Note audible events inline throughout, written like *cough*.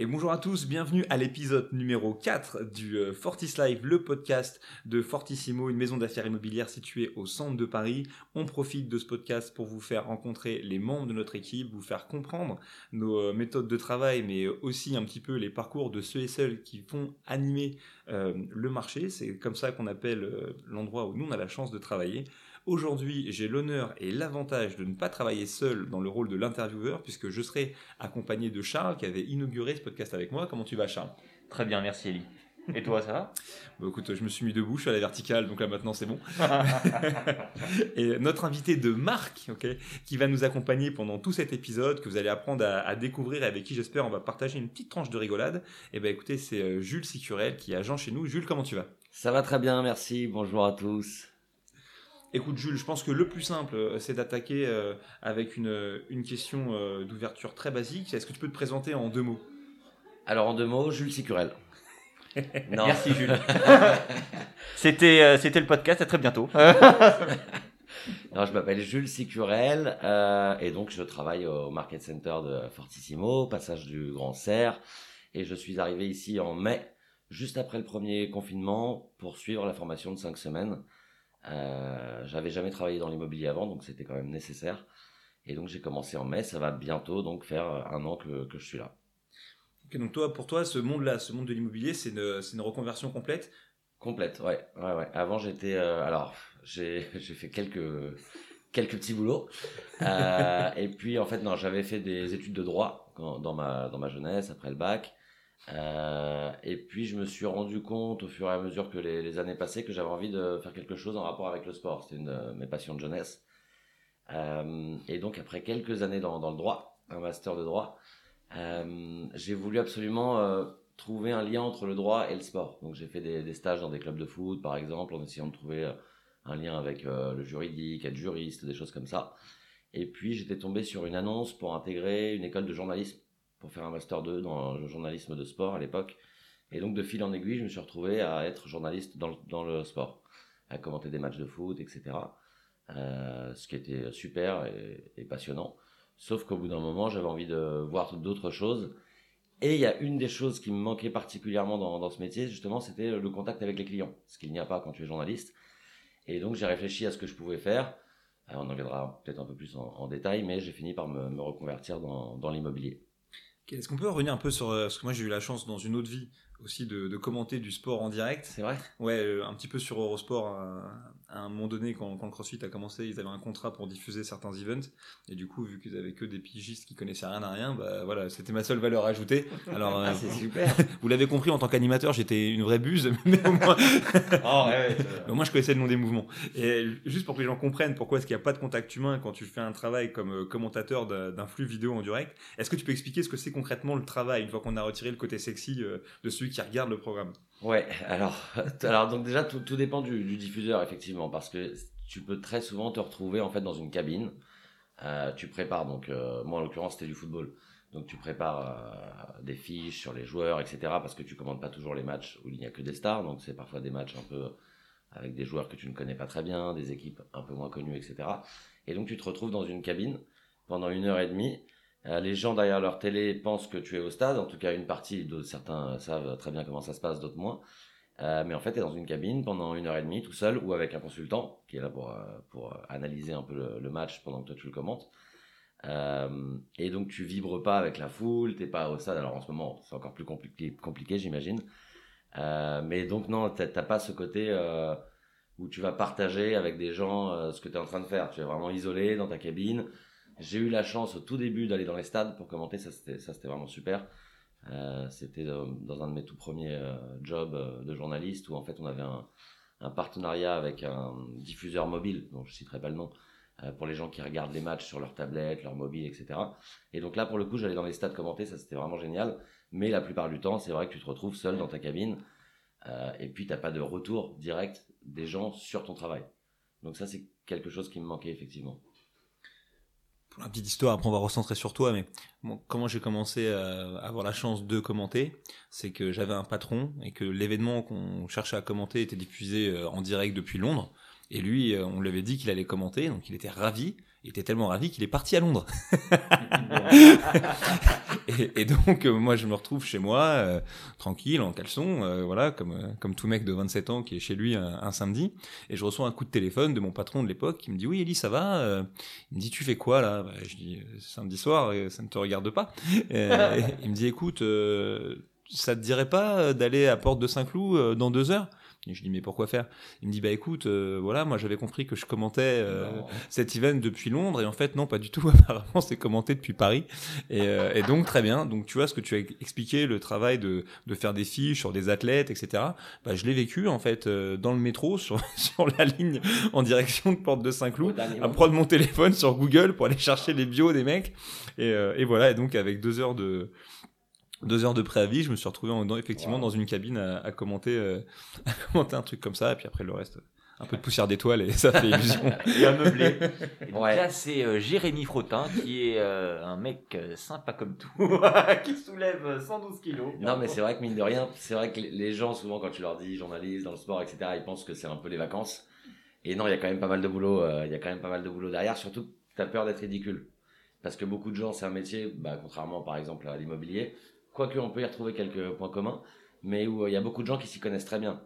Et bonjour à tous, bienvenue à l'épisode numéro 4 du euh, Fortis Live, le podcast de Fortissimo, une maison d'affaires immobilières située au centre de Paris. On profite de ce podcast pour vous faire rencontrer les membres de notre équipe, vous faire comprendre nos euh, méthodes de travail, mais aussi un petit peu les parcours de ceux et celles qui font animer euh, le marché. C'est comme ça qu'on appelle l'endroit où nous on a la chance de travailler. Aujourd'hui, j'ai l'honneur et l'avantage de ne pas travailler seul dans le rôle de l'intervieweur, puisque je serai accompagné de Charles qui avait inauguré ce podcast avec moi. Comment tu vas, Charles? Très bien, merci Eli. Et toi, ça va? Bah, Écoute, je me suis mis debout, je suis à la verticale, donc là maintenant c'est bon. *laughs* et notre invité de Marc, qui va nous accompagner pendant tout cet épisode, que vous allez apprendre à, découvrir et avec qui j'espère on va partager une petite tranche de rigolade, et eh ben écoutez, c'est euh, Jules Sicurel qui est agent chez nous. Jules, comment tu vas? Ça va très bien, merci. Bonjour à tous. Écoute Jules, je pense que le plus simple, euh, c'est d'attaquer euh, avec une, une question euh, d'ouverture très basique. Est-ce que tu peux te présenter en deux mots? Alors en deux mots, Jules Sicurel. *laughs* Merci Jules. *laughs* c'était, c'était le podcast, à très bientôt. *laughs* non, je m'appelle Jules Sicurel et donc je travaille au Market Center de Fortissimo, passage du Grand Serre. Et je suis arrivé ici en mai, juste après le premier confinement, pour suivre la formation de cinq semaines euh, j'avais jamais travaillé dans l'immobilier avant, donc c'était quand même nécessaire. Et donc j'ai commencé en mai, ça va bientôt donc faire un an que, que je suis là. donc toi, pour toi, ce monde-là, ce monde de l'immobilier, c'est une, une, reconversion complète? Complète, ouais. ouais, ouais. Avant, j'étais... Euh, alors, *laughs* j'ai fait quelques, quelques petits boulots. Euh, et puis, en fait, non, j'avais fait des études de droit dans, ma, dans ma jeunesse, après le bac. Euh, et puis je me suis rendu compte au fur et à mesure que les, années passaient que j'avais envie de faire quelque chose en rapport avec le sport. C'était une de mes passions de jeunesse. Euh, et donc après quelques années dans, le droit, un master de droit, euh, j'ai voulu absolument trouver un lien entre le droit et le sport. Donc j'ai fait des, stages dans des clubs de foot par exemple en essayant de trouver un lien avec le juridique, être juriste, des choses comme ça. Et puis j'étais tombé sur une annonce pour intégrer une école de journalisme pour faire un master 2 dans le journalisme de sport à l'époque. Et donc de fil en aiguille, je me suis retrouvé à être journaliste dans le, dans le sport, à commenter des matchs de foot, etc. Euh, ce qui était super et, et passionnant. Sauf qu'au bout d'un moment, j'avais envie de voir d'autres choses. Et il y a une des choses qui me manquait particulièrement dans, dans ce métier, justement, c'était le contact avec les clients, ce qu'il n'y a pas quand tu es journaliste. Et donc j'ai réfléchi à ce que je pouvais faire. Alors, on en reviendra peut-être un peu plus en, en détail, mais j'ai fini par me, me reconvertir dans, dans l'immobilier. Est-ce qu'on peut revenir un peu sur... Euh, parce que moi j'ai eu la chance dans une autre vie aussi de, de, commenter du sport en direct. C'est vrai? Ouais, euh, un petit peu sur Eurosport. Euh, à un moment donné, quand, quand, le CrossFit a commencé, ils avaient un contrat pour diffuser certains events. Et du coup, vu qu'ils avaient que des pigistes qui connaissaient rien à rien, bah voilà, c'était ma seule valeur ajoutée. Alors, ah, c'est super. *laughs* vous l'avez compris, en tant qu'animateur, j'étais une vraie buse, *laughs* mais au moins, oh, *laughs* ouais, au moins je connaissais le nom des mouvements. Et juste pour que les gens comprennent pourquoi est-ce qu'il n'y a pas de contact humain quand tu fais un travail comme commentateur d'un flux vidéo en direct, est-ce que tu peux expliquer ce que c'est concrètement le travail une fois qu'on a retiré le côté sexy de celui qui regarde le programme? Ouais, alors, *laughs* alors donc déjà tout, tout dépend du, du, diffuseur effectivement parce que tu peux très souvent te retrouver en fait dans une cabine. Euh, tu prépares donc euh, moi en l'occurrence c'était du football. Donc tu prépares euh, des fiches sur les joueurs, etc. Parce que tu commandes pas toujours les matchs où il n'y a que des stars. Donc c'est parfois des matchs un peu avec des joueurs que tu ne connais pas très bien, des équipes un peu moins connues, etc. Et donc tu te retrouves dans une cabine pendant une heure et demie les gens derrière leur télé pensent que tu es au stade, en tout cas une partie, de, certains savent très bien comment ça se passe, d'autres moins. Euh, mais en fait, tu es dans une cabine pendant une heure et demie tout seul ou avec un consultant qui est là pour, euh, pour analyser un peu le, match pendant que toi tu le commentes. Euh, et donc tu vibres pas avec la foule, t'es pas au stade. Alors en ce moment, c'est encore plus compliqué, compliqué j'imagine. Euh, mais donc non, t'as pas ce côté euh, où tu vas partager avec des gens ce que tu es en train de faire. Tu es vraiment isolé dans ta cabine. J'ai eu la chance au tout début d'aller dans les stades pour commenter, ça c'était vraiment super. Euh, c'était euh, dans un de mes tout premiers euh, jobs euh, de journaliste où en fait on avait un, un, partenariat avec un diffuseur mobile, dont je citerai pas le nom, euh, pour les gens qui regardent les matchs sur leur tablette, leur mobile, etc. Et donc là pour le coup j'allais dans les stades commenter, ça c'était vraiment génial. Mais la plupart du temps c'est vrai que tu te retrouves seul dans ta cabine et puis t'as pas de retour direct des gens sur ton travail. Donc ça c'est quelque chose qui me manquait effectivement la petite histoire, après on va recentrer sur toi, mais comment j'ai commencé à avoir la chance de commenter, c'est que j'avais un patron et que l'événement qu'on cherchait à commenter était diffusé euh, en direct depuis Londres. Et lui, euh, on lui avait dit qu'il allait commenter, donc il était ravi. Il était tellement ravi qu'il est parti à Londres. *laughs* et, donc, euh, moi, je me retrouve chez moi, euh, tranquille, en caleçon, euh, voilà, comme, comme tout mec de 27 ans qui est chez lui un, samedi. Et je reçois un coup de téléphone de mon patron de l'époque qui me dit Oui, Elie, ça va Il me dit Tu fais quoi là? Bah, Je dis Samedi soir, ça ne te regarde pas. *laughs* Et, il me dit Écoute, ça te dirait pas d'aller à Porte de Saint-Cloud dans deux heures? Et je lui dis mais pourquoi faire? Il me dit bah écoute, euh, voilà, moi j'avais compris que je commentais euh, cet event depuis Londres. Et en fait non pas du tout. *laughs* Apparemment c'est commenté depuis Paris. Et, euh, et, donc très bien. Donc tu vois ce que tu as expliqué, le travail de, de faire des fiches sur des athlètes, etc. Bah je l'ai vécu en fait dans le métro *laughs* sur sur la ligne en direction de Porte de Saint-Cloud, à prendre mon téléphone sur Google pour aller chercher les bios des mecs. Et, et voilà. Et donc avec deux heures de deux heures de préavis, je me suis retrouvé en, effectivement dans une cabine à, commenter, euh, *laughs* à commenter un truc comme ça, et puis après le reste, un peu de poussière d'étoiles et ça fait illusion. *laughs* et un meublé. donc là, c'est euh, Jérémy Frottin qui est euh, un mec sympa comme tout, *laughs* qui soulève 112 kilos. Non, mais c'est vrai que mine de rien, c'est vrai que les gens, souvent, quand tu leur dis journaliste dans le sport, etc., ils pensent que c'est un peu les vacances. Et non, il y a quand même pas mal de boulot, il y a quand même pas mal de boulot derrière, surtout tu as peur d'être ridicule. Parce que beaucoup de gens, c'est un métier, bah, contrairement par exemple à l'immobilier, quoique on peut y retrouver quelques points communs, mais où euh, il y a beaucoup de gens qui s'y connaissent très bien,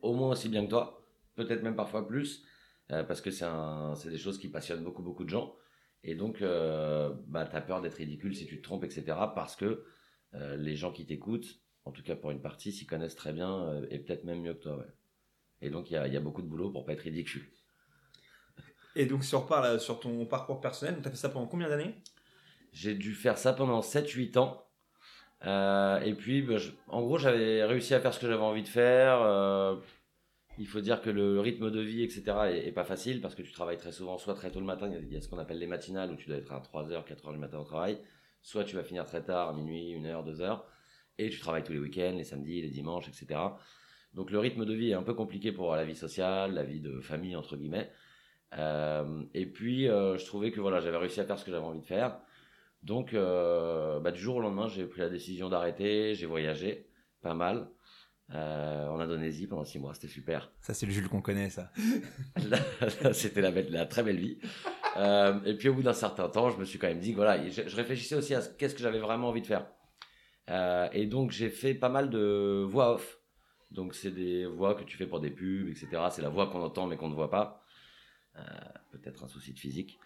au moins aussi bien que toi, peut-être même parfois plus, euh, parce que c'est des choses qui passionnent beaucoup beaucoup de gens, et donc euh, bah, tu as peur d'être ridicule si tu te trompes, etc., parce que les gens qui t'écoutent, en tout cas pour une partie, s'y connaissent très bien, et peut-être même mieux que toi. Et donc il y a, beaucoup de boulot pour pas être ridicule. *laughs* Et donc si on repart sur ton parcours personnel, tu as fait ça pendant combien d'années? J'ai dû faire ça pendant 7-8 ans. Euh, et puis, bah, en gros, j'avais réussi à faire ce que j'avais envie de faire. Euh, il faut dire que le rythme de vie, etc., est, pas facile parce que tu travailles très souvent, soit très tôt le matin, il y a, ce qu'on appelle les matinales où tu dois être à 3h, 4h du matin au travail, soit tu vas finir très tard, minuit, 1h, 2h, et tu travailles tous les week-ends, les samedis, les dimanches, etc. Donc le rythme de vie est un peu compliqué pour la vie sociale, la vie de famille, entre guillemets. Euh, et puis, je trouvais que voilà, j'avais réussi à faire ce que j'avais envie de faire. Donc, euh, bah, du jour au lendemain, j'ai pris la décision d'arrêter. J'ai voyagé pas mal euh, en Indonésie pendant six mois. C'était super. Ça, c'est le Jules qu'on connaît, ça. *laughs* C'était la, la, très belle vie. Euh, et puis, au bout d'un certain temps, je me suis quand même dit, voilà, je, je réfléchissais aussi à qu'est-ce que j'avais vraiment envie de faire. et donc, j'ai fait pas mal de voix off. Donc, c'est des voix que tu fais pour des pubs, etc. C'est la voix qu'on entend mais qu'on ne voit pas. Peut-être un souci de physique.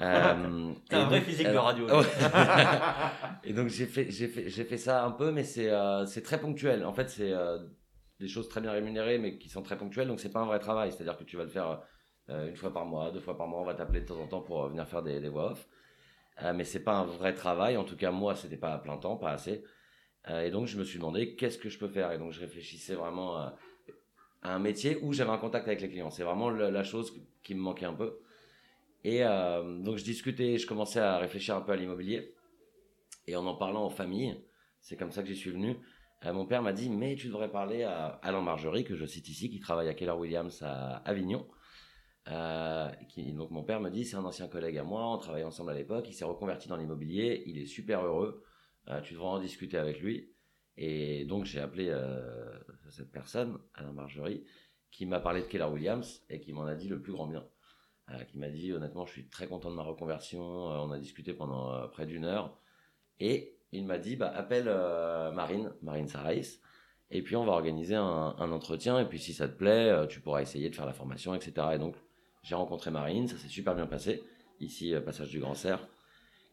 Euh, un vrai physique de radio. *laughs* et donc j'ai fait, j'ai fait, j'ai fait ça un peu, mais c'est, euh, c'est très ponctuel. En fait, c'est euh, des choses très bien rémunérées, mais qui sont très ponctuelles. Donc c'est pas un vrai travail. C'est-à-dire que tu vas le faire une fois par mois, deux fois par mois. On va t'appeler de temps en temps pour venir faire des, des voix off. mais c'est pas un vrai travail. En tout cas, moi, c'était pas à plein temps, pas assez. et donc je me suis demandé qu'est-ce que je peux faire? Et donc je réfléchissais vraiment à un métier où j'avais un contact avec les clients. C'est vraiment la chose qui me manquait un peu. Et euh, donc je discutais, je commençais à réfléchir un peu à l'immobilier. Et en en parlant aux familles, c'est comme ça que j'y suis venu. Euh, mon père m'a dit, mais tu devrais parler à Alain Margerie, que je cite ici, qui travaille à Keller Williams à Avignon. Euh, donc mon père me dit, c'est un ancien collègue à moi, on travaillait ensemble à l'époque, il s'est reconverti dans l'immobilier, il est super heureux, tu devrais en discuter avec lui. Et donc j'ai appelé cette personne, Alain Margerie, qui m'a parlé de Keller Williams et qui m'en a dit le plus grand bien. Euh, qui m'a dit honnêtement, je suis très content de ma reconversion. Euh, on a discuté pendant euh, près d'une heure. Et il m'a dit, bah, appelle Marine, Marine Sarais, et puis on va organiser un, entretien. Et puis si ça te plaît, tu pourras essayer de faire la formation, etc. Et donc, j'ai rencontré Marine, ça s'est super bien passé. Ici, passage du Grand Cerf.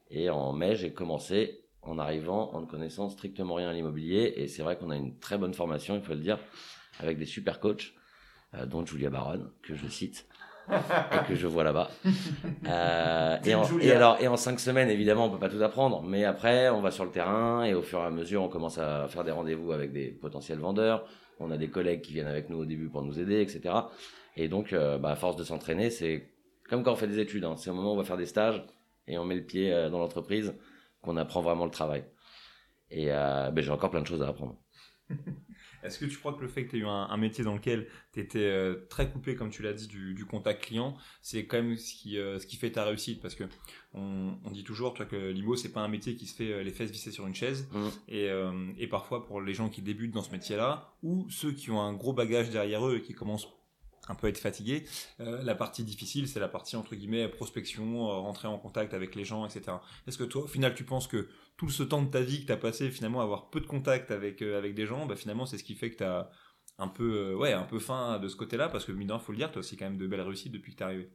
Et en mai, j'ai commencé en arrivant en ne connaissant strictement rien à l'immobilier. Et c'est vrai qu'on a une très bonne formation, il faut le dire, avec des super coachs, dont Julia Baron, que je cite, et que je vois là-bas. *laughs* Euh, et, en, et, alors, et en cinq semaines, évidemment, on peut pas tout apprendre, mais après, on va sur le terrain et au fur et à mesure, on commence à faire des rendez-vous avec des potentiels vendeurs. On a des collègues qui viennent avec nous au début pour nous aider, etc. Et donc, euh, bah, à force de s'entraîner, c'est comme quand on fait des études. Hein. C'est au moment où on va faire des stages et on met le pied euh, dans l'entreprise qu'on apprend vraiment le travail. Et euh, ben, j'ai encore plein de choses à apprendre. *laughs* Est-ce que tu crois que le fait que tu aies eu un, métier dans lequel tu étais euh, très coupé, comme tu l'as dit, du, contact client, c'est quand même ce qui, euh, ce qui fait ta réussite? Parce que on, dit toujours tu vois, que l'IMO, c'est pas un métier qui se fait euh, les fesses vissées sur une chaise. Mmh. Et, et, parfois, pour les gens qui débutent dans ce métier-là, ou ceux qui ont un gros bagage derrière eux et qui commencent un peu être fatigué. Euh, la partie difficile, c'est la partie entre guillemets prospection, rentrer en contact avec les gens, etc. Est-ce que toi, au final, tu penses que tout ce temps de ta vie que tu as passé finalement à avoir peu de contact avec, avec des gens, bah, finalement, c'est ce qui fait que tu as un peu, ouais, un peu faim de ce côté-là, parce que, mine il faut le dire, as aussi quand même de belles réussites depuis que tu es arrivé.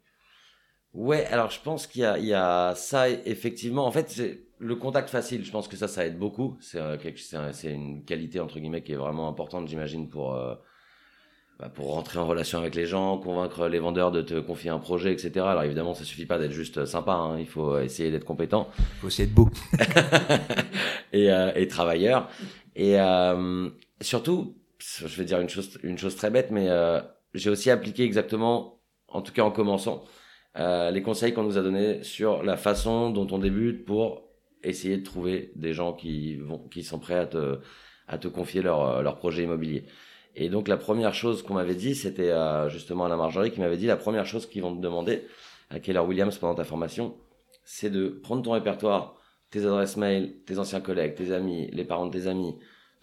Ouais, alors je pense qu'il y y a ça effectivement. En fait, c'est le contact facile. Je pense que ça, ça aide beaucoup. C'est euh, une qualité entre guillemets qui est vraiment importante, j'imagine, pour euh, pour rentrer en relation avec les gens, convaincre les vendeurs de te confier un projet, etc. Alors évidemment, ça suffit pas d'être juste sympa. Hein. Il faut essayer d'être compétent. Il faut aussi être beau *laughs* et, euh, et travailleur. Et euh, surtout, je vais dire une chose, une chose très bête, mais euh, j'ai aussi appliqué exactement, en tout cas en commençant euh, les conseils qu'on nous a donnés sur la façon dont on débute pour essayer de trouver des gens qui vont, qui sont prêts à te, à te confier leur, euh, leur projet immobilier. Et donc la première chose qu'on m'avait dit, c'était euh, justement la Marjorie qui m'avait dit la première chose qu'ils vont te demander à Keller Williams pendant ta formation, c'est de prendre ton répertoire, tes adresses mail, tes anciens collègues, tes amis, les parents de tes amis,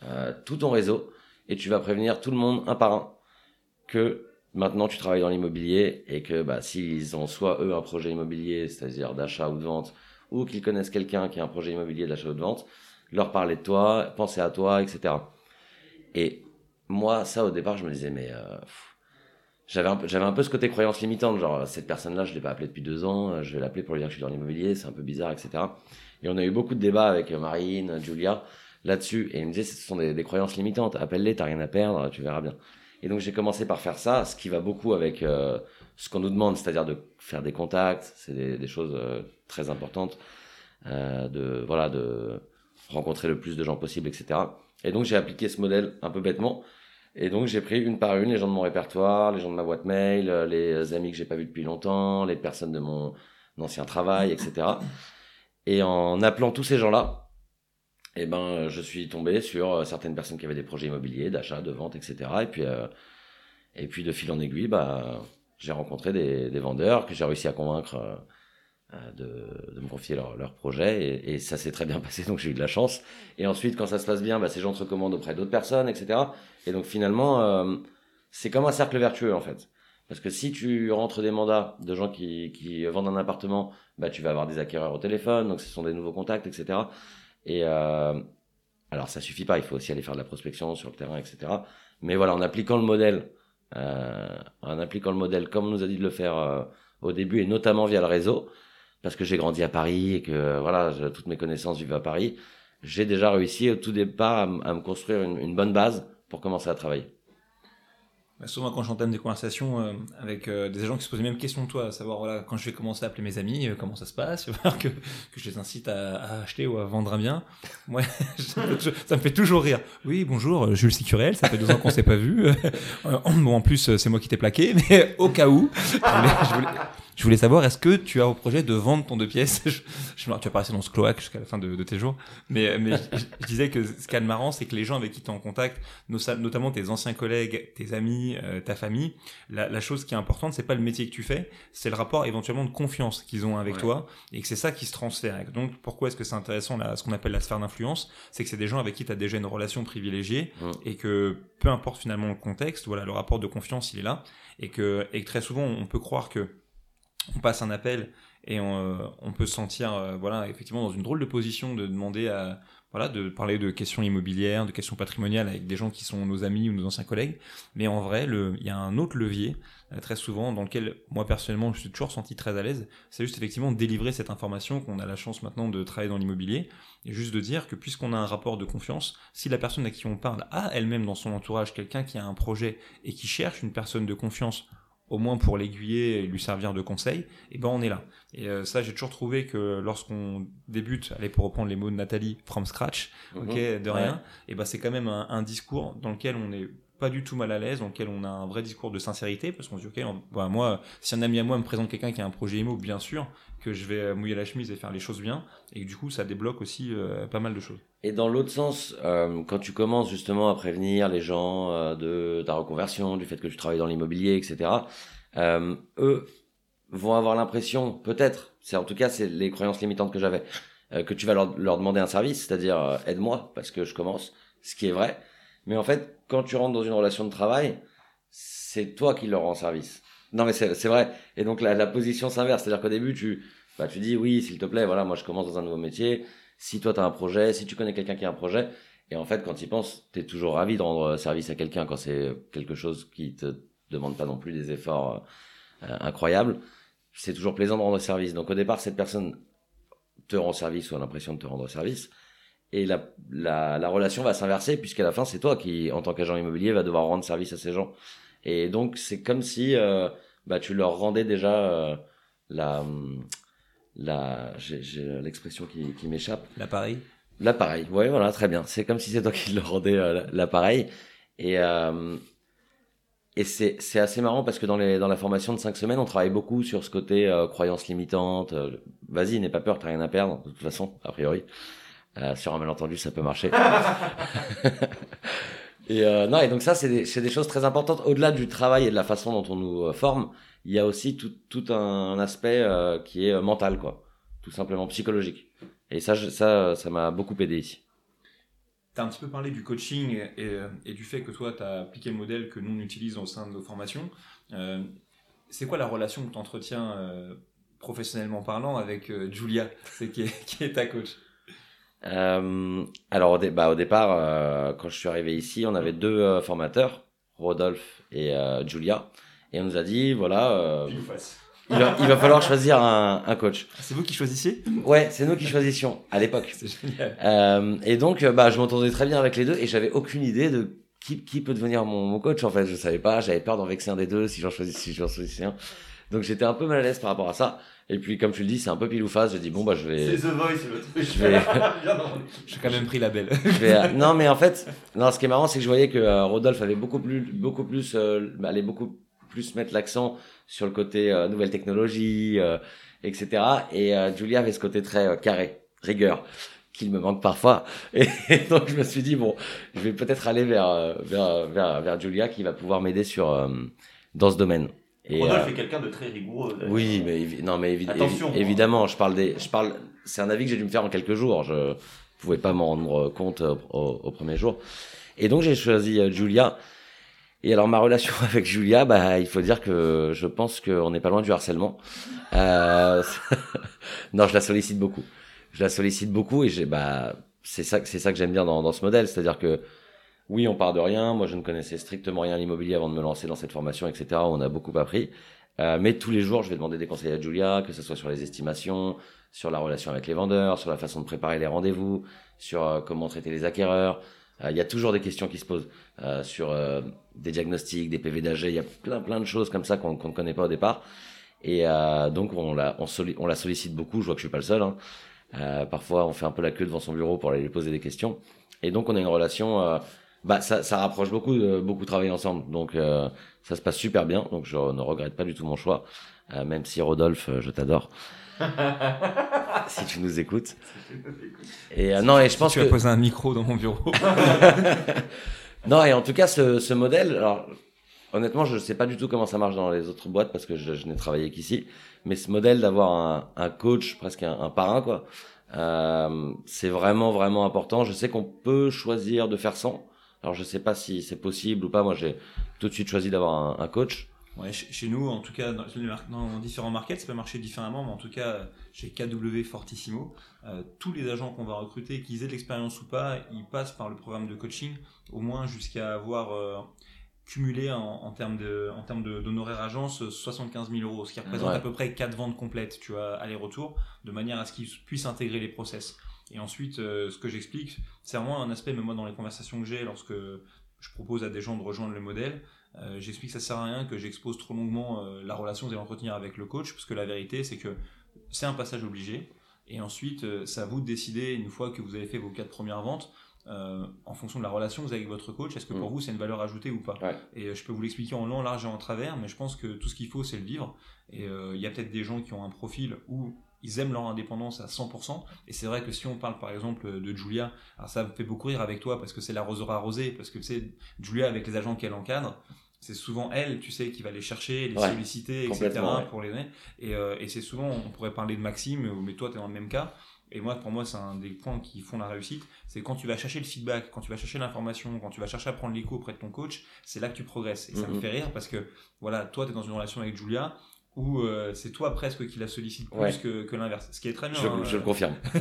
euh, tout ton réseau, et tu vas prévenir tout le monde un par un que maintenant tu travailles dans l'immobilier et que bah, s'ils ont soit eux un projet immobilier, c'est-à-dire d'achat ou de vente, ou qu'ils connaissent quelqu'un qui a un projet immobilier d'achat ou de vente, leur parler de toi, penser à toi, etc. Et moi, ça au départ, je me disais, mais euh, j'avais un, j'avais un peu ce côté croyance limitante, genre cette personne-là, je l'ai pas appelée depuis deux ans, je vais l'appeler pour lui dire que je suis dans l'immobilier, c'est un peu bizarre, etc. Et on a eu beaucoup de débats avec Marine, Julia là-dessus, et ils me disaient, ce sont des, des croyances limitantes, appelle-les, t'as rien à perdre, tu verras bien. Et donc j'ai commencé par faire ça, ce qui va beaucoup avec euh, ce qu'on nous demande, c'est-à-dire de faire des contacts, c'est des, choses euh, très importantes, euh, de voilà, de rencontrer le plus de gens possible, etc. Et donc j'ai appliqué ce modèle un peu bêtement. Et donc j'ai pris une par une les gens de mon répertoire, les gens de ma boîte mail, euh, les amis que j'ai pas vus depuis longtemps, les personnes de mon ancien travail, etc. Et en appelant tous ces gens-là, eh ben, je suis tombé sur euh, certaines personnes qui avaient des projets immobiliers, d'achat, de vente, etc. Et puis, euh, et puis de fil en aiguille, bah, j'ai rencontré des, vendeurs que j'ai réussi à convaincre euh, de, de, me confier leur, leur projet. Et, et ça s'est très bien *laughs* passé, donc j'ai eu de la chance. Et ensuite, quand ça se passe bien, bah, ces gens se recommandent auprès d'autres personnes, etc. Et donc finalement, euh, c'est comme un cercle vertueux en fait. Parce que si tu rentres des mandats de gens qui, qui vendent un appartement, bah, tu vas avoir des acquéreurs au téléphone, donc ce sont des nouveaux contacts, etc. Et euh, alors ça suffit pas, il faut aussi aller faire de la prospection sur le terrain, etc. Mais voilà, en appliquant le modèle, euh, en appliquant le modèle comme on nous a dit de le faire euh, au début, et notamment via le réseau, parce que j'ai grandi à Paris et que voilà, toutes mes connaissances vivent à Paris, j'ai déjà réussi au tout départ à, me construire une, une bonne base pour commencer à travailler. Bah, souvent, quand j'entame des conversations euh, avec euh, des gens qui se posent les mêmes questions que toi, à savoir, voilà, quand je vais commencer à appeler mes amis, euh, comment ça se passe, *laughs* que, je les incite à, acheter ou à vendre un bien, moi, *laughs* ça me fait toujours rire. Oui, bonjour, Jules Sicurel, ça fait deux ans qu'on s'est pas vu. *laughs* bon, en plus, c'est moi qui t'ai plaqué, mais au cas où, je voulais, savoir, est-ce que tu as au projet de vendre ton deux pièces? Je, je, Tu vas passer dans ce cloaque jusqu'à la fin de, de tes jours. Mais, je, je, disais que ce qui est marrant, c'est que les gens avec qui tu es en contact, notamment tes anciens collègues, tes amis, euh, ta famille, la, la, chose qui est importante, c'est pas le métier que tu fais, c'est le rapport éventuellement de confiance qu'ils ont avec ouais. toi et que c'est ça qui se transfère. Donc pourquoi est-ce que c'est intéressant là, ce qu'on appelle la sphère d'influence? C'est que c'est des gens avec qui tu as déjà une relation privilégiée et que peu importe finalement le contexte, voilà, le rapport de confiance, il est là et que, et que très souvent on peut croire que on passe un appel et on, euh, on peut se sentir euh, voilà effectivement dans une drôle de position de demander à voilà de parler de questions immobilières, de questions patrimoniales avec des gens qui sont nos amis ou nos anciens collègues. Mais en vrai, il y a un autre levier euh, très souvent dans lequel moi personnellement je suis toujours senti très à l'aise. C'est juste effectivement délivrer cette information qu'on a la chance maintenant de travailler dans l'immobilier et juste de dire que puisqu'on a un rapport de confiance, si la personne à qui on parle a elle-même dans son entourage quelqu'un qui a un projet et qui cherche une personne de confiance au moins pour l'aiguiller et lui servir de conseil, et ben on est là. Et euh, ça, j'ai toujours trouvé que lorsqu'on débute, allez pour reprendre les mots de Nathalie, from scratch, mm -hmm. ok, de rien, ouais. et ben c'est quand même un, un, discours dans lequel on est pas du tout mal à l'aise, dans lequel on a un vrai discours de sincérité, parce qu'on se dit ok, on, bah, moi, si un ami à moi me présente quelqu'un qui a un projet IMO, bien sûr que je vais mouiller la chemise et faire les choses bien, et du coup ça débloque aussi euh, pas mal de choses. Et dans l'autre sens, euh, quand tu commences justement à prévenir les gens euh, de ta reconversion, du fait que tu travailles dans l'immobilier, etc., euh, eux vont avoir l'impression, peut-être, c'est en tout cas c'est les croyances limitantes que j'avais, euh, que tu vas leur, leur, demander un service, c'est-à-dire euh, aide-moi parce que je commence, ce qui est vrai. Mais en fait, quand tu rentres dans une relation de travail, c'est toi qui leur rends service. Non, mais c'est vrai. Et donc, la, position s'inverse. C'est-à-dire qu'au début, tu, bah, tu dis oui, s'il te plaît, voilà, moi je commence dans un nouveau métier. Si toi tu as un projet, si tu connais quelqu'un qui a un projet, et en fait, quand tu y penses, tu es toujours ravi de rendre service à quelqu'un quand c'est quelque chose qui te demande pas non plus des efforts euh, incroyables. C'est toujours plaisant de rendre service. Donc au départ, cette personne te rend service ou a l'impression de te rendre service. Et la, la, la relation va s'inverser puisqu'à la fin, c'est toi qui, en tant qu'agent immobilier, va devoir rendre service à ces gens. Et donc, c'est comme si euh, bah, tu leur rendais déjà euh, la, la, j'ai l'expression qui, qui m'échappe. L'appareil. L'appareil, ouais, voilà, très bien. C'est comme si c'est toi qui leur rendais euh, l'appareil. Et, euh, et c'est, c'est assez marrant parce que dans, les, dans la formation de 5 semaines, on travaille beaucoup sur ce côté euh, croyance limitante. Euh, vas-y, n'aie pas peur, t'as rien à perdre, de toute façon, a priori. Euh, sur un malentendu, ça peut marcher. *laughs* et non, et donc ça, c'est des, des choses très importantes. Au-delà du travail et de la façon dont on nous forme, il y a aussi tout, tout un aspect qui est mental, quoi. Tout simplement psychologique. Et ça, ça, ça m'a beaucoup aidé ici. Tu as un petit peu parlé du coaching et, du fait que toi, tu as appliqué le modèle que nous, on utilise au sein de nos formations. Euh, c'est quoi la relation que tu entretiens euh, professionnellement parlant avec euh, Julia, qui, est, qui est ta coach? Euh, Alors, au, dé bah, au départ, euh, quand je suis arrivé ici, on avait deux euh, formateurs, Rodolphe et Julia. Et on nous a dit, voilà... Il va, il va, falloir choisir un, un coach. C'est vous qui choisissiez? Ouais, c'est nous qui choisissions à l'époque. C'est génial. Euh, et donc, bah, je m'entendais très bien avec les deux et j'avais aucune idée de qui, qui peut devenir mon, mon, coach. En fait, je savais pas. J'avais peur d'en vexer un des deux si j'en choisissais, si j'en choisissais un. Donc, j'étais un peu mal à l'aise par rapport à ça. Et puis, comme tu le dis, c'est un peu pile ou face. J'ai dit bon bah je vais. C'est The Voice, le truc. Je vais. *laughs* J'ai quand même pris la belle. je vais... *laughs* Non, mais en fait, non, ce qui est marrant, c'est que je voyais que euh, Rodolphe avait beaucoup plus, beaucoup plus, euh, allait beaucoup plus mettre l'accent sur le côté euh, nouvelle technologie, euh, etc. Et euh, Julia avait ce côté très carré, rigueur, qu'il me manque parfois. Et, *laughs* et, donc je me suis dit bon, je vais peut-être aller vers, vers vers vers Julia qui va pouvoir m'aider sur dans ce domaine. Et Rodolphe euh, est quelqu'un de très rigoureux. Oui, mais non, mais évi Attention, évi évidemment, je parle des, je parle. C'est un avis que j'ai dû me faire en quelques jours. Je pouvais pas m'en rendre compte au, au, au, premier jour. Et donc j'ai choisi Julia et alors ma relation *laughs* avec Julia, bah il faut dire que je pense qu'on n'est pas loin du harcèlement. Euh... *laughs* non, je la sollicite beaucoup. Je la sollicite beaucoup et j'ai bah c'est ça c'est ça que j'aime bien dans, dans ce modèle, c'est-à-dire que oui, on part de rien. Moi, je ne connaissais strictement rien à l'immobilier avant de me lancer dans cette formation, etc. On a beaucoup appris. Euh, mais tous les jours, je vais demander des conseils à Julia, que ce soit sur les estimations, sur la relation avec les vendeurs, sur la façon de préparer les rendez-vous, sur euh, comment traiter les acquéreurs, euh, il y a toujours des questions qui se posent euh, sur des diagnostics, des PV d'AG. Il y a plein plein de choses comme ça qu'on ne connaît pas au départ. Et donc on la, on, sollicite beaucoup. Je vois que je suis pas le seul. Hein. parfois, on fait un peu la queue devant son bureau pour aller lui poser des questions. Et donc on a une relation. Bah ça, ça rapproche beaucoup de beaucoup travailler ensemble. Donc ça se passe super bien. Donc je ne regrette pas du tout mon choix. même si Rodolphe, je t'adore. *laughs* si tu nous écoutes. Et euh, non, et je si pense tu que as posé un micro dans mon bureau. *laughs* non, et en tout cas, ce, ce modèle, alors honnêtement, je ne sais pas du tout comment ça marche dans les autres boîtes parce que je, je n'ai travaillé qu'ici. Mais ce modèle d'avoir un, un, coach, presque un, un parrain, quoi, euh, c'est vraiment vraiment important. Je sais qu'on peut choisir de faire sans. Alors je sais pas si c'est possible ou pas. Moi, j'ai tout de suite choisi d'avoir un, un coach. Ouais, chez nous, en tout cas, dans, dans, différents markets, ça peut marcher différemment, mais en tout cas, chez KW Fortissimo, euh, tous les agents qu'on va recruter, qu'ils aient de l'expérience ou pas, ils passent par le programme de coaching, au moins jusqu'à avoir euh, cumulé en, en, termes de, en termes d'honoraires agence 75 000 euros, ce qui représente Ouais. à peu près 4 ventes complètes, tu vois, aller-retour, de manière à ce qu'ils puissent intégrer les process. Et ensuite, euh, ce que j'explique, c'est vraiment un aspect, même moi, dans les conversations que j'ai, lorsque je propose à des gens de rejoindre le modèle, euh, j'explique que ça sert à rien que j'expose trop longuement euh, la relation que vous allez entretenir avec le coach, parce que la vérité, c'est que c'est un passage obligé. Et ensuite, c'est à vous de décider, une fois que vous avez fait vos quatre premières ventes, en fonction de la relation que vous avez avec votre coach, est-ce que pour Mm. vous c'est une valeur ajoutée ou pas? Ouais. Et je peux vous l'expliquer en long, large et en travers, mais je pense que tout ce qu'il faut, c'est le vivre. Et il y a peut-être des gens qui ont un profil où ils aiment leur indépendance à 100%. Et c'est vrai que si on parle par exemple de Julia, alors ça me fait beaucoup rire avec toi parce que c'est l'arroseur arrosé, parce que sais, Julia avec les agents qu'elle encadre, c'est souvent elle, tu sais, qui va les chercher, les Ouais, solliciter, etc. ouais. pour les. Et, euh, et c'est souvent, on pourrait parler de Maxime, mais toi, tu es dans le même cas. et moi, pour moi, c'est un des points qui font la réussite, c'est quand tu vas chercher le feedback, quand tu vas chercher l'information, quand tu vas chercher à prendre l'écho auprès de ton coach, c'est là que tu progresses. Et ça me Mhm. fait rire parce que, voilà, toi, tu es dans une relation avec Julia où euh, c'est toi presque qui la sollicite plus Ouais. que, que l'inverse. Ce qui est très bien. Je, hein, je le euh, confirme. *laughs*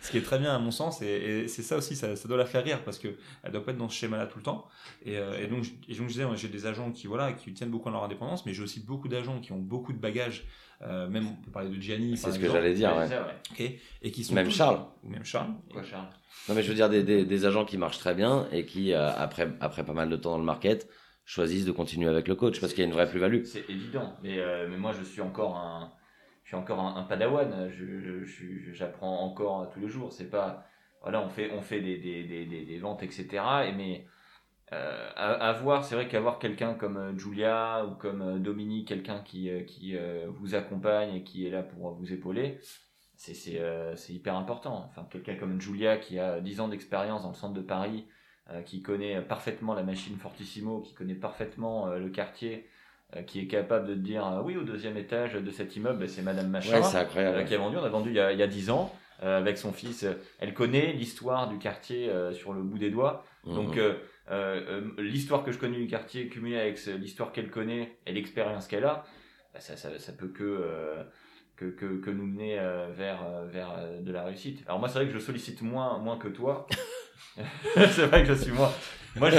ce qui est très bien à mon sens, et, et c'est ça aussi, ça, ça doit la faire rire parce que elle doit pas être dans ce schéma-là tout le temps. Et, euh, et donc, je- et donc je disais, j'ai des agents qui voilà, qui tiennent beaucoup à leur indépendance, mais j'ai aussi beaucoup d'agents qui ont beaucoup de bagages. euh, même on peut parler de Gianni, C'est ce que j'allais dire. Ouais, et qui sont Même tous- Charles. ou même Charles. Quoi, Charles? Non, mais je veux dire des, des, des agents qui marchent très bien et qui, euh, après, après pas mal de temps dans le market, choisissent de continuer avec le coach parce qu'il y a une vraie plus-value. C'est évident, mais, euh, mais moi je suis encore un, je suis encore un, padawan. Je, j'apprends encore tous les jours. C'est pas, voilà, on fait, on fait des, des, des, des, ventes, etc. Et mais euh, à, à voir, c'est vrai qu'avoir quelqu'un comme euh, Julia ou comme euh, Dominique, quelqu'un qui, euh, qui euh, vous accompagne et qui est là pour vous épauler, c'est euh, hyper important. Enfin, quelqu'un comme Julia qui a 10 ans d'expérience dans le centre de Paris, euh, qui connaît parfaitement la machine Fortissimo, qui connaît parfaitement euh, le quartier, euh, qui est capable de te dire euh, oui, au deuxième étage de cet immeuble, ben, c'est Madame Machin Ouais, euh, qui a vendu. On a vendu il y a, il y a 10 ans euh, avec son fils. Euh, Elle connaît l'histoire du quartier euh, sur le bout des doigts. Donc Mhm. euh, euh, euh, l'histoire que je connais du quartier cumulée avec l'histoire qu'elle connaît et l'expérience qu'elle a, bah, ça, ça, ça peut que, euh, que, que, que nous mener euh, vers, euh, vers euh, de la réussite. Alors moi c'est vrai que je sollicite moins, moins que toi. *laughs* *laughs* c'est vrai que je suis. Moi je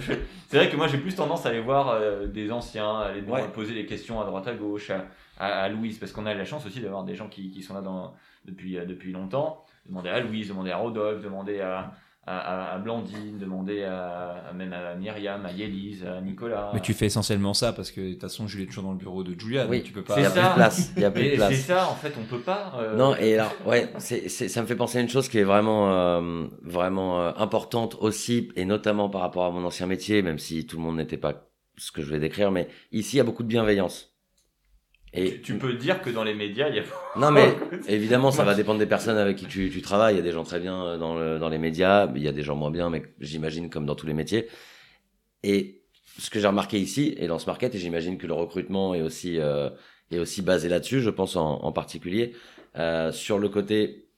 je- c'est vrai que moi j'ai plus tendance à aller voir euh, des anciens, à aller Ouais. poser des questions à droite à gauche, à, à, à Louise, parce qu'on a la chance aussi d'avoir des gens qui, qui sont là dans, depuis, euh, depuis longtemps. Demander à Louise, demander à Rodolphe, demander à, à, à- à Blandine, demander à, à- même à Myriam, à Yélise, à Nicolas. Mais tu fais essentiellement ça parce que de toute façon, Julie est toujours dans le bureau de Julia, Oui. donc tu peux Il y pas. a plus ça. de place. Il y a plus de Et c'est place. ça, en fait, on peut pas. euh, Non, et alors, ouais, c'est, c'est, ça me fait penser à une chose qui est vraiment, euh, vraiment euh, importante aussi, et notamment par rapport à mon ancien métier, même si tout le monde n'était pas ce que je vais décrire, mais ici, il y a beaucoup de bienveillance. Et tu, tu peux dire que dans les médias, il y a. non, mais *laughs* évidemment, ça va dépendre des personnes avec qui tu, tu travailles. Il y a des gens très bien euh, dans, le, dans les médias, il y a des gens moins bien, mais j'imagine comme dans tous les métiers. Et ce que j'ai remarqué ici et dans ce market, et j'imagine que le recrutement est aussi, euh, est aussi basé là-dessus, je pense en, en particulier, euh, sur le côté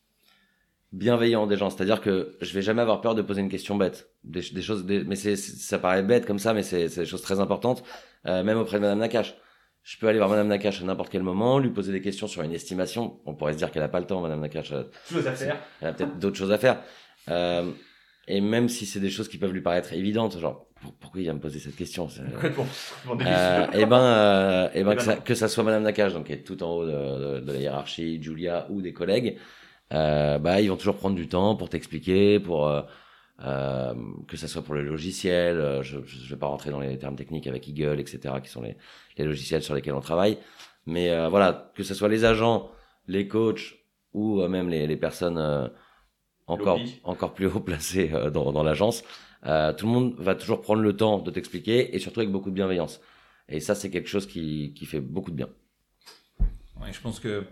bienveillant des gens. C'est-à-dire que je vais jamais avoir peur de poser une question bête. Des, des choses, des- mais c'est, ça paraît bête comme ça, mais c'est, c'est des choses très importantes, euh, même auprès de Madame Nakache. Je peux aller voir Madame Nakache à n'importe quel moment, lui poser des questions sur une estimation. On pourrait se dire qu'elle a pas le temps, Madame Nakache. Chose à faire. elle a peut-être d'autres choses à faire. Euh, et même si c'est des choses qui peuvent lui paraître évidentes, genre pour- pourquoi il vient me poser cette question euh, et ben, euh, et ben Eh que, ben ça, que ça soit Madame Nakache, donc qui est tout en haut de, de- de la hiérarchie, Julia ou des collègues, euh, bah ils vont toujours prendre du temps pour t'expliquer, pour euh, euh, que ça soit pour le logiciel. euh, Je, je vais pas rentrer dans les termes techniques avec Eagle, etc., qui sont les, les logiciels sur lesquels on travaille. Mais euh, voilà, que ce soit les agents, les coachs ou euh, même les, les personnes euh, encore Lobby. encore plus haut placées euh, dans, dans l'agence, euh, tout le monde va toujours prendre le temps de t'expliquer et surtout avec beaucoup de bienveillance. Et ça, c'est quelque chose qui, qui fait beaucoup de bien. Ouais, je pense que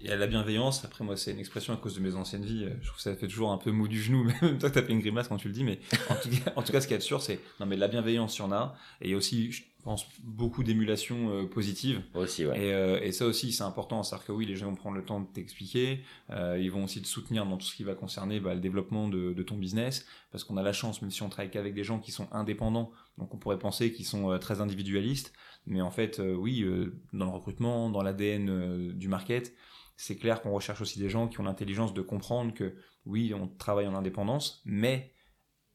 il y a la bienveillance. Après, moi, c'est une expression à cause de mes anciennes vies. Je trouve que ça fait toujours un peu mou du genou. *laughs* Même toi, t'as fait une grimace quand tu le dis. Mais en tout cas, en tout cas ce qui est sûr, c'est non, mais de la bienveillance, il y en a. Et il y a aussi, je pense, beaucoup d'émulation euh, positive. Aussi, ouais. Et, euh, et ça aussi, c'est important. C'est-à-dire que oui, les gens vont prendre le temps de t'expliquer. Euh, ils vont aussi te soutenir dans tout ce qui va concerner bah, le développement de, de ton business. Parce qu'on a la chance, même si on travaille qu'avec des gens qui sont indépendants, donc on pourrait penser qu'ils sont euh, très individualistes. Mais en fait, euh, oui, euh, dans le recrutement, dans l'ADN du market, c'est clair qu'on recherche aussi des gens qui ont l'intelligence de comprendre que oui, on travaille en indépendance, mais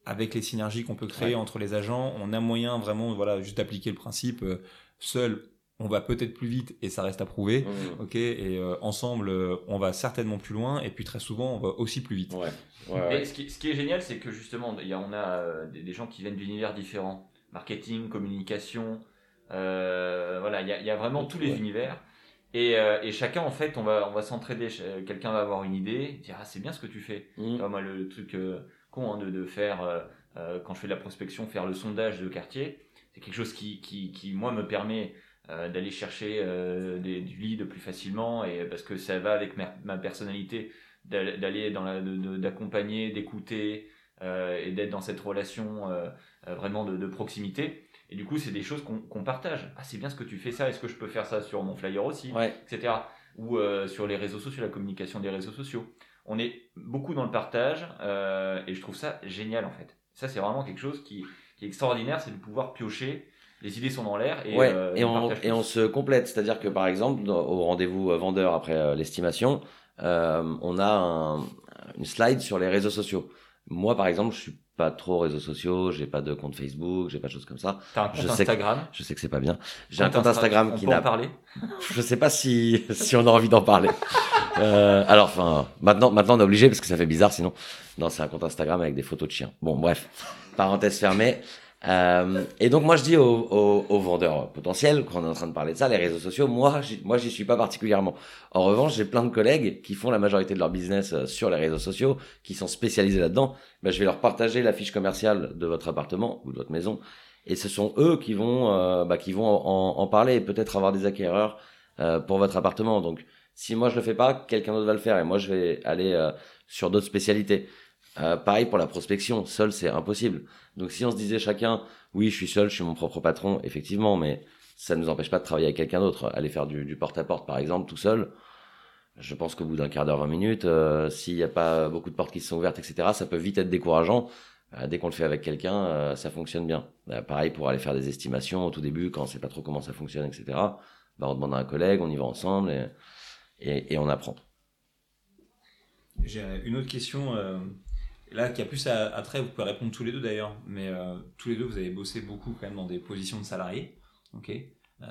avec les synergies qu'on peut créer Ouais. entre les agents, on a moyen vraiment, voilà, juste d'appliquer le principe. euh, seul, on va peut-être plus vite et ça reste à prouver. Mmh. Ok, et euh, ensemble, euh, on va certainement plus loin, et puis très souvent, on va aussi plus vite. Ouais. Ouais, Et ouais. ce qui, ce qui est génial, c'est que justement, il y a, on a euh, des, des gens qui viennent d'univers différents. Marketing, communication, euh, voilà, il y a, il y a vraiment tous les Ouais. univers. Et, euh, et chacun, en fait, on va, on va s'entraider. Quelqu'un va avoir une idée, dire Ah, c'est bien ce que tu fais. Mmh. Tu vois, moi, le, le truc euh, con hein, de, de faire, euh, euh, quand je fais de la prospection, faire le sondage de quartier, c'est quelque chose qui, qui, qui, moi, me permet euh, d'aller chercher euh, des, du lead plus facilement, et parce que ça va avec ma, ma personnalité d'aller dans la, d'accompagner, d'écouter et d'être dans cette relation vraiment de, de proximité. Et du coup, c'est des choses qu'on partage. Ah, c'est bien ce que tu fais ça. Est-ce que je peux faire ça sur mon flyer aussi Ouais. etc. Ou sur les réseaux sociaux, la communication des réseaux sociaux. On est beaucoup dans le partage euh, et je trouve ça génial en fait. Ça, c'est vraiment quelque chose qui, qui est extraordinaire, c'est de pouvoir piocher. Les idées sont dans l'air et, Ouais, euh, et, on, et se complète. C'est-à-dire que par exemple, au rendez-vous euh, vendeur après euh, l'estimation, euh, on a un- une slide sur les réseaux sociaux. Moi, par exemple, je suis pas trop réseaux sociaux, j'ai pas de compte Facebook, j'ai pas de choses comme ça. T'as un compte je sais que- Instagram? Je sais que c'est pas bien. J'ai un compte Instagram on qui n'a parler? *laughs* Je sais pas si, si on a envie d'en parler. Euh, alors, enfin, maintenant, maintenant on est obligé parce que ça fait bizarre sinon. Non, c'est un compte Instagram avec des photos de chiens. Bon, bref, parenthèse fermée. Euh, et donc moi je dis aux, aux, aux vendeurs potentiels quand on est en train de parler de ça, les réseaux sociaux, moi moi j'y suis pas particulièrement. En revanche, j'ai plein de collègues qui font la majorité de leur business euh, sur les réseaux sociaux, qui sont spécialisés là-dedans. Ben, je vais leur partager la fiche commerciale de votre appartement ou de votre maison, et ce sont eux qui vont euh, bah, qui vont en, en parler et peut-être avoir des acquéreurs euh, pour votre appartement. Donc si moi je le fais pas, quelqu'un d'autre va le faire et moi je vais aller euh, sur d'autres spécialités. Euh, pareil pour la prospection, seul c'est impossible. Donc si on se disait chacun, oui je suis seul, je suis mon propre patron, effectivement, mais ça ne nous empêche pas de travailler avec quelqu'un d'autre. Aller faire du, du porte-à-porte par exemple tout seul, je pense qu'au bout d'un quart d'heure, 20 minutes, euh, s'il n'y a pas beaucoup de portes qui se sont ouvertes, etc., ça peut vite être décourageant. Euh, dès qu'on le fait avec quelqu'un, euh, ça fonctionne bien. Euh, pareil pour aller faire des estimations au tout début, quand on sait pas trop comment ça fonctionne, etc. Bah, on demande à un collègue, on y va ensemble et, et, et on apprend. J'ai une autre question, euh, là, qui a plus à, à trait, vous pouvez répondre tous les deux d'ailleurs, mais euh, tous les deux, vous avez bossé beaucoup quand même dans des positions de salariés, ok? Euh,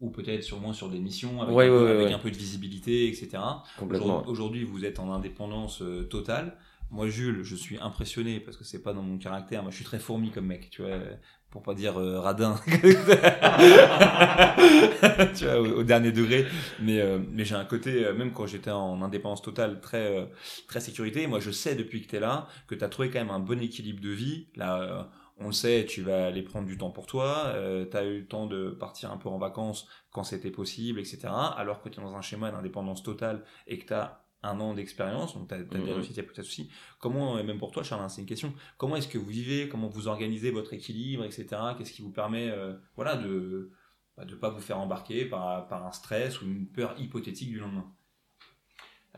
Ou peut-être sûrement sur des missions avec, Ouais, un, peu, ouais, ouais, avec ouais. un peu de visibilité, etc. Complètement. Aujourd'hui- Aujourd'hui, vous êtes en indépendance euh, totale. Moi, Jules, je suis impressionné parce que c'est pas dans mon caractère. Moi, je suis très fourmi comme mec, tu vois, pour pas dire euh, radin. *laughs* tu vois, au, au dernier degré. Mais, euh, mais j'ai un côté, euh, même quand j'étais en indépendance totale, très, euh, très sécurité. Moi, je sais depuis que tu es là que tu as trouvé quand même un bon équilibre de vie. Là, euh, on le sait, tu vas aller prendre du temps pour toi. tu as eu le temps de partir un peu en vacances quand c'était possible, etc. Alors que tu es dans un schéma d'indépendance totale et que tu as un an d'expérience, donc tu as, bien réussi, il n'y a pas de souci. Comment, et même pour toi, Charles, hein, c'est une question, comment est-ce que vous vivez, comment vous organisez votre équilibre, etc. Qu'est-ce qui vous permet euh, voilà, de ne de pas vous faire embarquer par, par un stress ou une peur hypothétique du lendemain?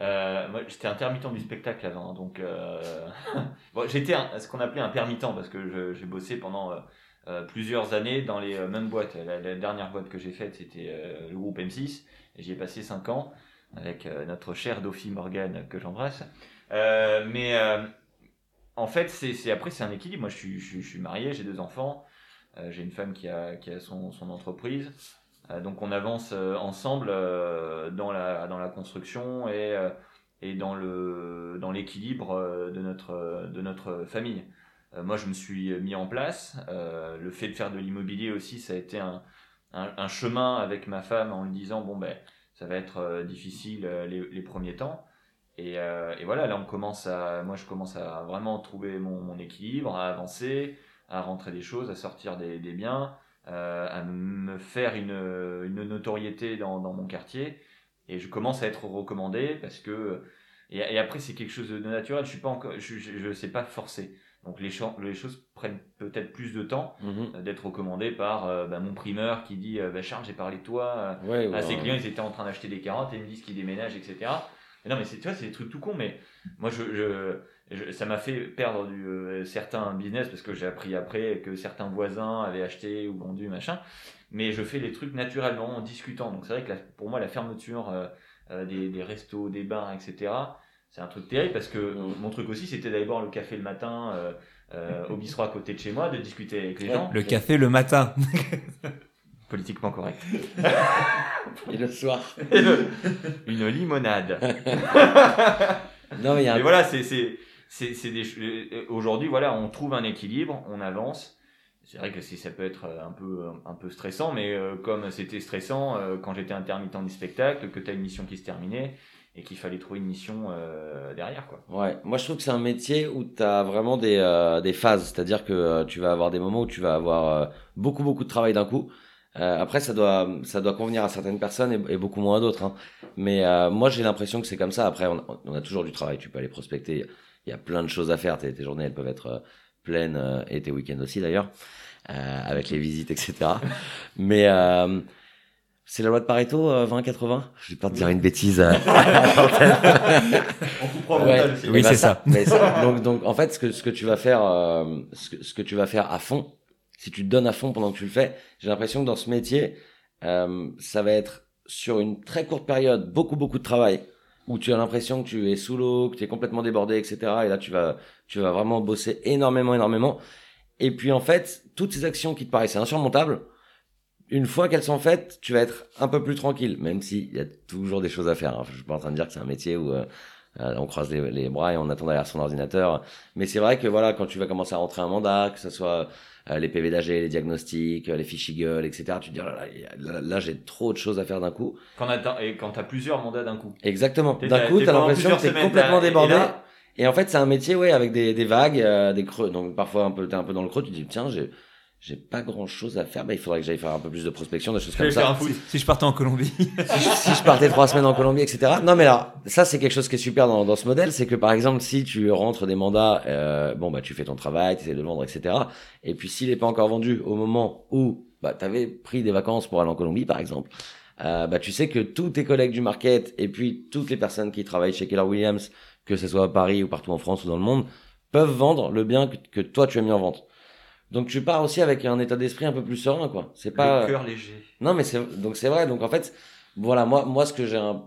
Euh, moi, j'étais intermittent du spectacle avant, donc euh... *laughs* bon, j'étais ce qu'on appelait un permittent parce que j'ai bossé pendant euh, plusieurs années dans les mêmes boîtes. La, la dernière boîte que j'ai faite, c'était le groupe M6, et j'y ai passé 5 ans avec euh, notre cher Dophie Morgan que j'embrasse. Euh, mais euh, en fait, c'est après c'est un équilibre. Moi, je suis, je suis, marié, j'ai deux enfants, j'ai une femme qui a, qui a son, son entreprise. Donc on avance ensemble dans, la, dans la construction et, et dans dans l'équilibre euh, de notre de notre famille. Moi je me suis mis en place. Le fait de faire de l'immobilier aussi, ça a été un, un chemin avec ma femme en lui disant bon ben ça va être euh, difficile euh, les, premiers temps. Et, euh, et voilà, là on commence à, moi je commence à vraiment trouver mon, équilibre, à avancer, à rentrer des choses, à sortir des, biens à me faire une, une notoriété dans, mon quartier. Et je commence à être recommandé parce que et, et après c'est quelque chose de naturel. Je suis pas encore je, je, je sais pas forcer donc les, cho- les choses prennent peut-être plus de temps Mhm. euh, d'être recommandé par euh, bah, mon primeur qui dit euh, bah, Charles j'ai parlé de toi Ouais, à ouais, ses clients ils étaient en train d'acheter des carottes et ils me disent qu'ils déménagent etc mais non mais c'est tu vois c'est des trucs tout cons mais moi je, je, je- ça m'a fait perdre du euh, certains business parce que j'ai appris après que certains voisins avaient acheté ou vendu machin. Mais je fais les trucs naturellement en discutant. Donc c'est vrai que la- pour moi la fermeture euh, des, des restos des bars etc c'est un truc terrible parce que mon truc aussi c'était d'aller boire le café le matin euh, euh, au bistrot à côté de chez moi de discuter avec les Ouais. gens Le café le matin. *laughs* politiquement correct Et le soir. *laughs* Et le- une limonade *laughs* Non, mais il y a un Mais voilà, c'est c'est c'est c'est des euh, aujourd'hui voilà, on trouve un équilibre, on avance. C'est vrai que si ça peut être un peu un peu stressant, mais euh, comme c'était stressant euh, quand j'étais intermittent du spectacle, que tu as une mission qui se terminait et qu'il fallait trouver une mission euh, derrière quoi. Ouais, moi je trouve que c'est un métier où tu as vraiment des, euh, des phases, c'est-à-dire que euh, tu vas avoir des moments où tu vas avoir euh, beaucoup beaucoup de travail d'un coup. Euh, après ça doit ça doit convenir à certaines personnes et, et beaucoup moins à d'autres. Hein. Mais euh, moi j'ai l'impression que c'est comme ça. Après on, on a toujours du travail, tu peux aller prospecter. Il y a plein de choses à faire. Tes, tes journées elles peuvent être pleines et tes week-ends aussi d'ailleurs, euh, avec les visites etc. *laughs* Mais euh, C'est la loi de Pareto, euh, 20-80 Je vais pas te dire une bêtise. euh, *laughs* On coupera au Ouais. Oui, Eh ben, c'est ça. mais ça- donc, donc, en fait, ce que, ce que tu vas faire, euh, ce, que, ce que tu vas faire à fond, si tu te donnes à fond pendant que tu le fais, j'ai l'impression que dans ce métier, euh, ça va être sur une très courte période, beaucoup, beaucoup de travail, où tu as l'impression que tu es sous l'eau, que tu es complètement débordé, etc. Et là, tu vas, tu vas vraiment bosser énormément, énormément. Et puis, en fait, toutes ces actions qui te paraissaient insurmontables, une fois qu'elles sont faites, tu vas être un peu plus tranquille, même s'il y a toujours des choses à faire. hein. Je suis pas en train de dire que c'est un métier où euh, euh, on croise les, les bras et on attend derrière son ordinateur. Mais c'est vrai que voilà, quand tu vas commencer à rentrer un mandat, que ce soit euh, les PV d'AG, les diagnostics, euh, les fichiers gueules, etc., tu te dis, oh là, là, j'ai trop de choses à faire d'un coup. Quand et quand t'as plusieurs mandats d'un coup. Exactement. D'un coup, t'as pendant l'impression que semaines, complètement et débordé. là- Et en fait, c'est un métier, ouais, avec des, des vagues, euh, des creux. Donc parfois, un peu, t'es un peu dans le creux, tu te dis, tiens, j'ai, j'ai pas grand chose à faire. Bah, il faudrait que j'aille faire un peu plus de prospection, des choses comme ça. Si je partais en Colombie. *laughs* si, je, si je partais trois semaines en Colombie, etc. Non, mais alors, ça, c'est quelque chose qui est super dans, dans ce modèle, c'est que par exemple, si tu rentres des mandats, euh, bon, bah, tu fais ton travail, tu essaies de le vendre, etc. Et puis, s'il n'est pas encore vendu au moment où, bah, t'avais pris des vacances pour aller en Colombie, par exemple, euh, bah, tu sais que tous tes collègues du market et puis toutes les personnes qui travaillent chez Keller Williams, que ce soit à Paris ou partout en France ou dans le monde, peuvent vendre le bien que, que toi tu as mis en vente. Donc tu pars aussi avec un état d'esprit un peu plus serein, quoi. C'est pas. Le cœur léger. Non, mais c'est donc c'est vrai. Donc en fait, voilà, moi, moi, ce que j'ai un,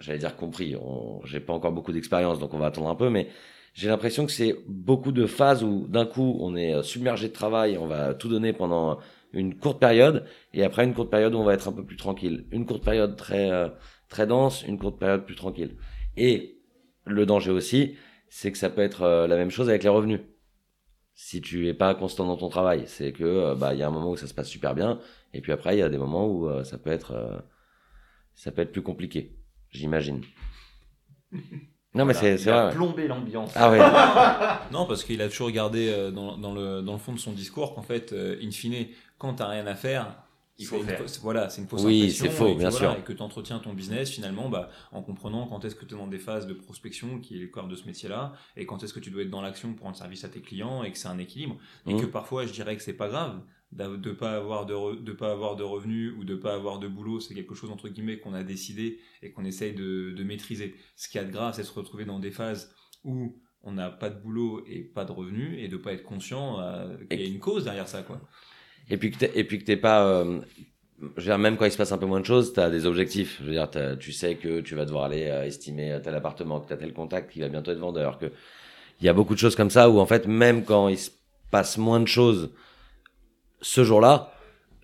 j'allais dire compris. On, j'ai pas encore beaucoup d'expérience, donc on va attendre un peu, mais j'ai l'impression que c'est beaucoup de phases où d'un coup on est euh, submergé de travail, on va tout donner pendant une courte période, et après une courte période où on va être un peu plus tranquille. Une courte période très euh, très dense, une courte période plus tranquille. Et le danger aussi, c'est que ça peut être euh, la même chose avec les revenus. Si tu es pas constant dans ton travail, c'est que euh, bah il y a un moment où ça se passe super bien, et puis après il y a des moments où euh, ça peut être euh, ça peut être plus compliqué, j'imagine. *laughs* Non mais Voilà, c'est il c'est a vrai. plombé l'ambiance. Ah ouais. *laughs* Non, parce qu'il a toujours gardé dans, dans le, dans le fond de son discours qu'en fait, in fine, quand t'as rien à faire, Il faut faire. voilà, c'est une fausse Oui, impression, c'est faux, et bien voilà, sûr. Et que tu entretiens ton business finalement bah, en comprenant quand est-ce que tu es dans des phases de prospection, qui est le corps de ce métier-là, et quand est-ce que tu dois être dans l'action pour rendre service à tes clients, et que c'est un équilibre. Et Mhm. que parfois, je dirais que c'est pas grave de pas avoir de, re- de pas avoir de revenus ou de pas avoir de boulot, c'est quelque chose entre guillemets qu'on a décidé et qu'on essaye de, de maîtriser. Ce qu'il y a de grave, c'est de se retrouver dans des phases où on n'a pas de boulot et pas de revenus et de pas être conscient euh, qu'il y a une cause derrière ça quoi. Et puis que et puis que t'es pas euh, je veux dire, même quand il se passe un peu moins de choses, tu as des objectifs. Je veux dire, tu sais que tu vas devoir aller euh, estimer tel appartement, que tu as tel contact qui va bientôt être vendeur, que il y a beaucoup de choses comme ça où en fait, même quand il se passe moins de choses ce jour-là,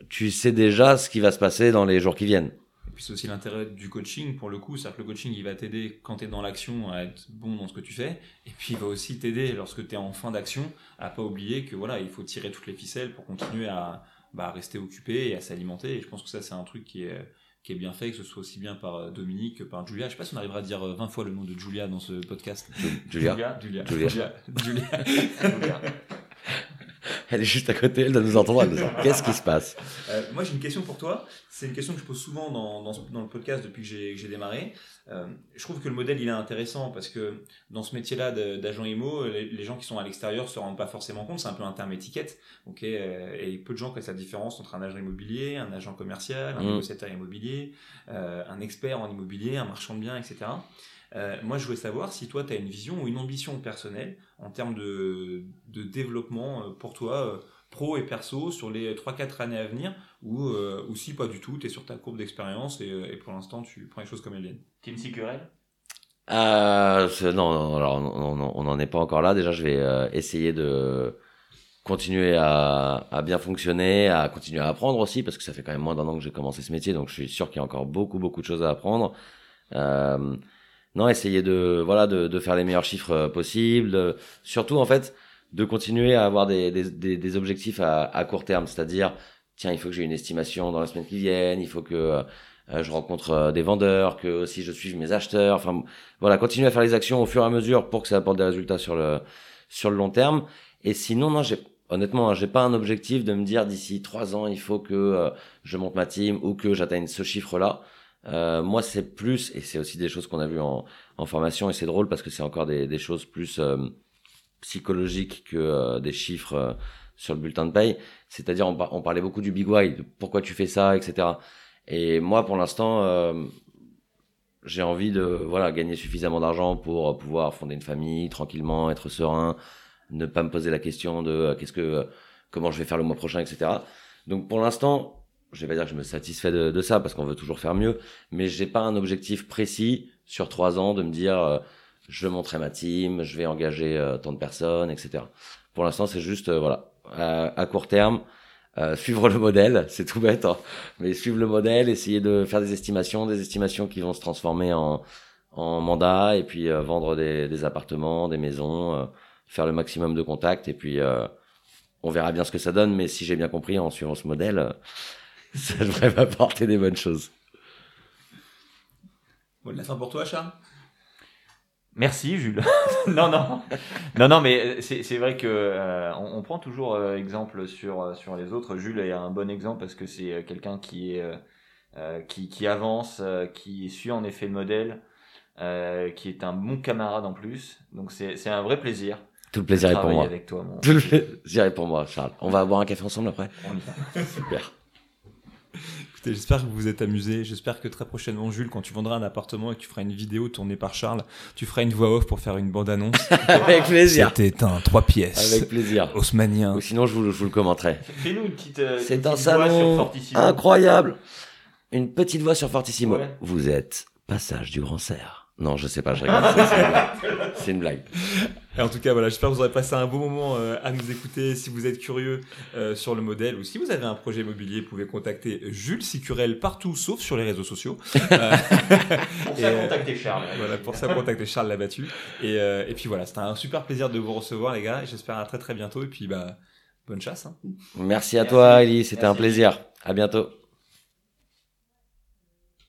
tu sais déjà ce qui va se passer dans les jours qui viennent. Et puis c'est aussi l'intérêt du coaching pour le coup, c'est-à-dire que le coaching il va t'aider quand tu es dans l'action à être bon dans ce que tu fais, et puis il va aussi t'aider lorsque tu es en fin d'action à pas oublier que voilà, il faut tirer toutes les ficelles pour continuer à, bah, rester occupé et à s'alimenter. Et je pense que ça c'est un truc qui est qui est bien fait, que ce soit aussi bien par euh, Dominique que par Julia. Je sais pas si on arrivera à dire euh, 20 fois le nom de Julia dans ce podcast. Julia, Julia. Julia. Julia. Julia. *laughs* *laughs* elle est juste à côté, elle doit nous entendre. Elle nous Qu'est-ce qui se passe? Euh, moi, j'ai une question pour toi. C'est une question que je pose souvent dans, dans, le podcast depuis que j'ai démarré. Euh, je trouve que le modèle, il est intéressant parce que dans ce métier-là d'agent IMO, les, les gens qui sont à l'extérieur se rendent pas forcément compte. C'est un peu un terme étiquette. ok? Euh, et peu de gens connaissent la différence entre un agent immobilier, un agent commercial, un Mm. négociateur immobilier, euh, un expert en immobilier, un marchand de biens, etc. Euh, moi, je voulais savoir si toi, tu as une vision ou une ambition personnelle en termes de, de développement euh, pour toi, euh, pro et perso, sur les 3-4 années à venir, ou, euh, ou si pas du tout, tu es sur ta courbe d'expérience et, et pour l'instant, tu prends les choses comme elles viennent. Team Sicurel Euh, non, non, alors non, non, on n'en est pas encore là. Déjà, je vais euh, essayer de continuer à, à bien fonctionner, à continuer à apprendre aussi, parce que ça fait quand même moins d'un an que j'ai commencé ce métier, donc je suis sûr qu'il y a encore beaucoup, beaucoup de choses à apprendre. Euh, non, essayer de, voilà, de, de faire les meilleurs chiffres euh, possibles. surtout, en fait, de continuer à avoir des, des, des, des objectifs à, à court terme, c'est-à-dire, tiens, il faut que j'ai une estimation dans la semaine qui vienne, il faut que euh, je rencontre euh, des vendeurs, que aussi je suive mes acheteurs. Enfin, voilà, continuer à faire les actions au fur et à mesure pour que ça apporte des résultats sur le sur le long terme. Et sinon, non, j'ai honnêtement, hein, j'ai pas un objectif de me dire d'ici trois ans il faut que euh, je monte ma team ou que j'atteigne ce chiffre-là. Euh, moi, c'est plus et c'est aussi des choses qu'on a vues en, en formation et c'est drôle parce que c'est encore des, des choses plus euh, psychologiques que euh, des chiffres euh, sur le bulletin de paye. C'est-à-dire, on, on parlait beaucoup du big why, de pourquoi tu fais ça, etc. Et moi, pour l'instant, euh, j'ai envie de voilà gagner suffisamment d'argent pour pouvoir fonder une famille tranquillement, être serein, ne pas me poser la question de euh, qu'est-ce que euh, comment je vais faire le mois prochain, etc. Donc pour l'instant, je vais pas dire que je me satisfais de, de ça parce qu'on veut toujours faire mieux, mais j'ai pas un objectif précis sur trois ans de me dire euh, je vais montrer ma team, je vais engager euh, tant de personnes, etc. Pour l'instant, c'est juste euh, voilà à, court terme. euh, *laughs* suivre le modèle, c'est tout bête, hein, mais suivre le modèle, essayer de faire des estimations, des estimations qui vont se transformer en, en mandat, et puis euh, vendre des, des appartements, des maisons, euh, faire le maximum de contacts, et puis on verra bien ce que ça donne, mais si j'ai bien compris, en suivant ce modèle, ça devrait m'apporter des bonnes choses. Bon, de la fin pour toi, Charles Merci Jules. *laughs* non non non non mais c'est c'est vrai que euh, on, on prend toujours euh, exemple sur euh, sur les autres. Jules est un bon exemple parce que c'est euh, quelqu'un qui est euh, euh, qui qui avance, euh, qui suit en effet le modèle, euh, qui est un bon camarade en plus. Donc c'est c'est un vrai plaisir. Tout le de plaisir est pour moi. avec toi mon. Tout le plaisir est pour moi, Charles. On va boire un café ensemble après On y va. *laughs* Super. J'espère que vous vous êtes amusés. J'espère que très prochainement, Jules, quand tu vendras un appartement et que tu feras une vidéo tournée par Charles, tu feras une voix off pour faire une bande-annonce. *laughs* Avec plaisir. C'était un trois pièces. Avec plaisir. Haussmanien. Ou sinon, je vous, je vous le commenterai. Fais-nous une petite. euh, C'est un petite voix sur salon Fortissimo. incroyable. Une petite voix sur Fortissimo. Ouais. Vous êtes passage du Grand Cerf. Non, je sais pas, je rigole. c'est- C'est une blague. *laughs* Et en tout cas, voilà, j'espère que vous aurez passé un beau moment euh, à nous écouter. Si vous êtes curieux euh, sur le modèle ou si vous avez un projet immobilier, vous pouvez contacter Jules Sicurel partout, sauf sur les réseaux sociaux. Euh, *laughs* Pour ça euh, contacter Charles. voilà, pour ça, contactez Charles Labattu. Et, euh, et puis voilà, c'était un super plaisir de vous recevoir, les gars. Et j'espère à très très bientôt. Et puis, bah, bonne chasse. Hein. Merci à Merci. toi, Ellie. C'était un plaisir. À bientôt.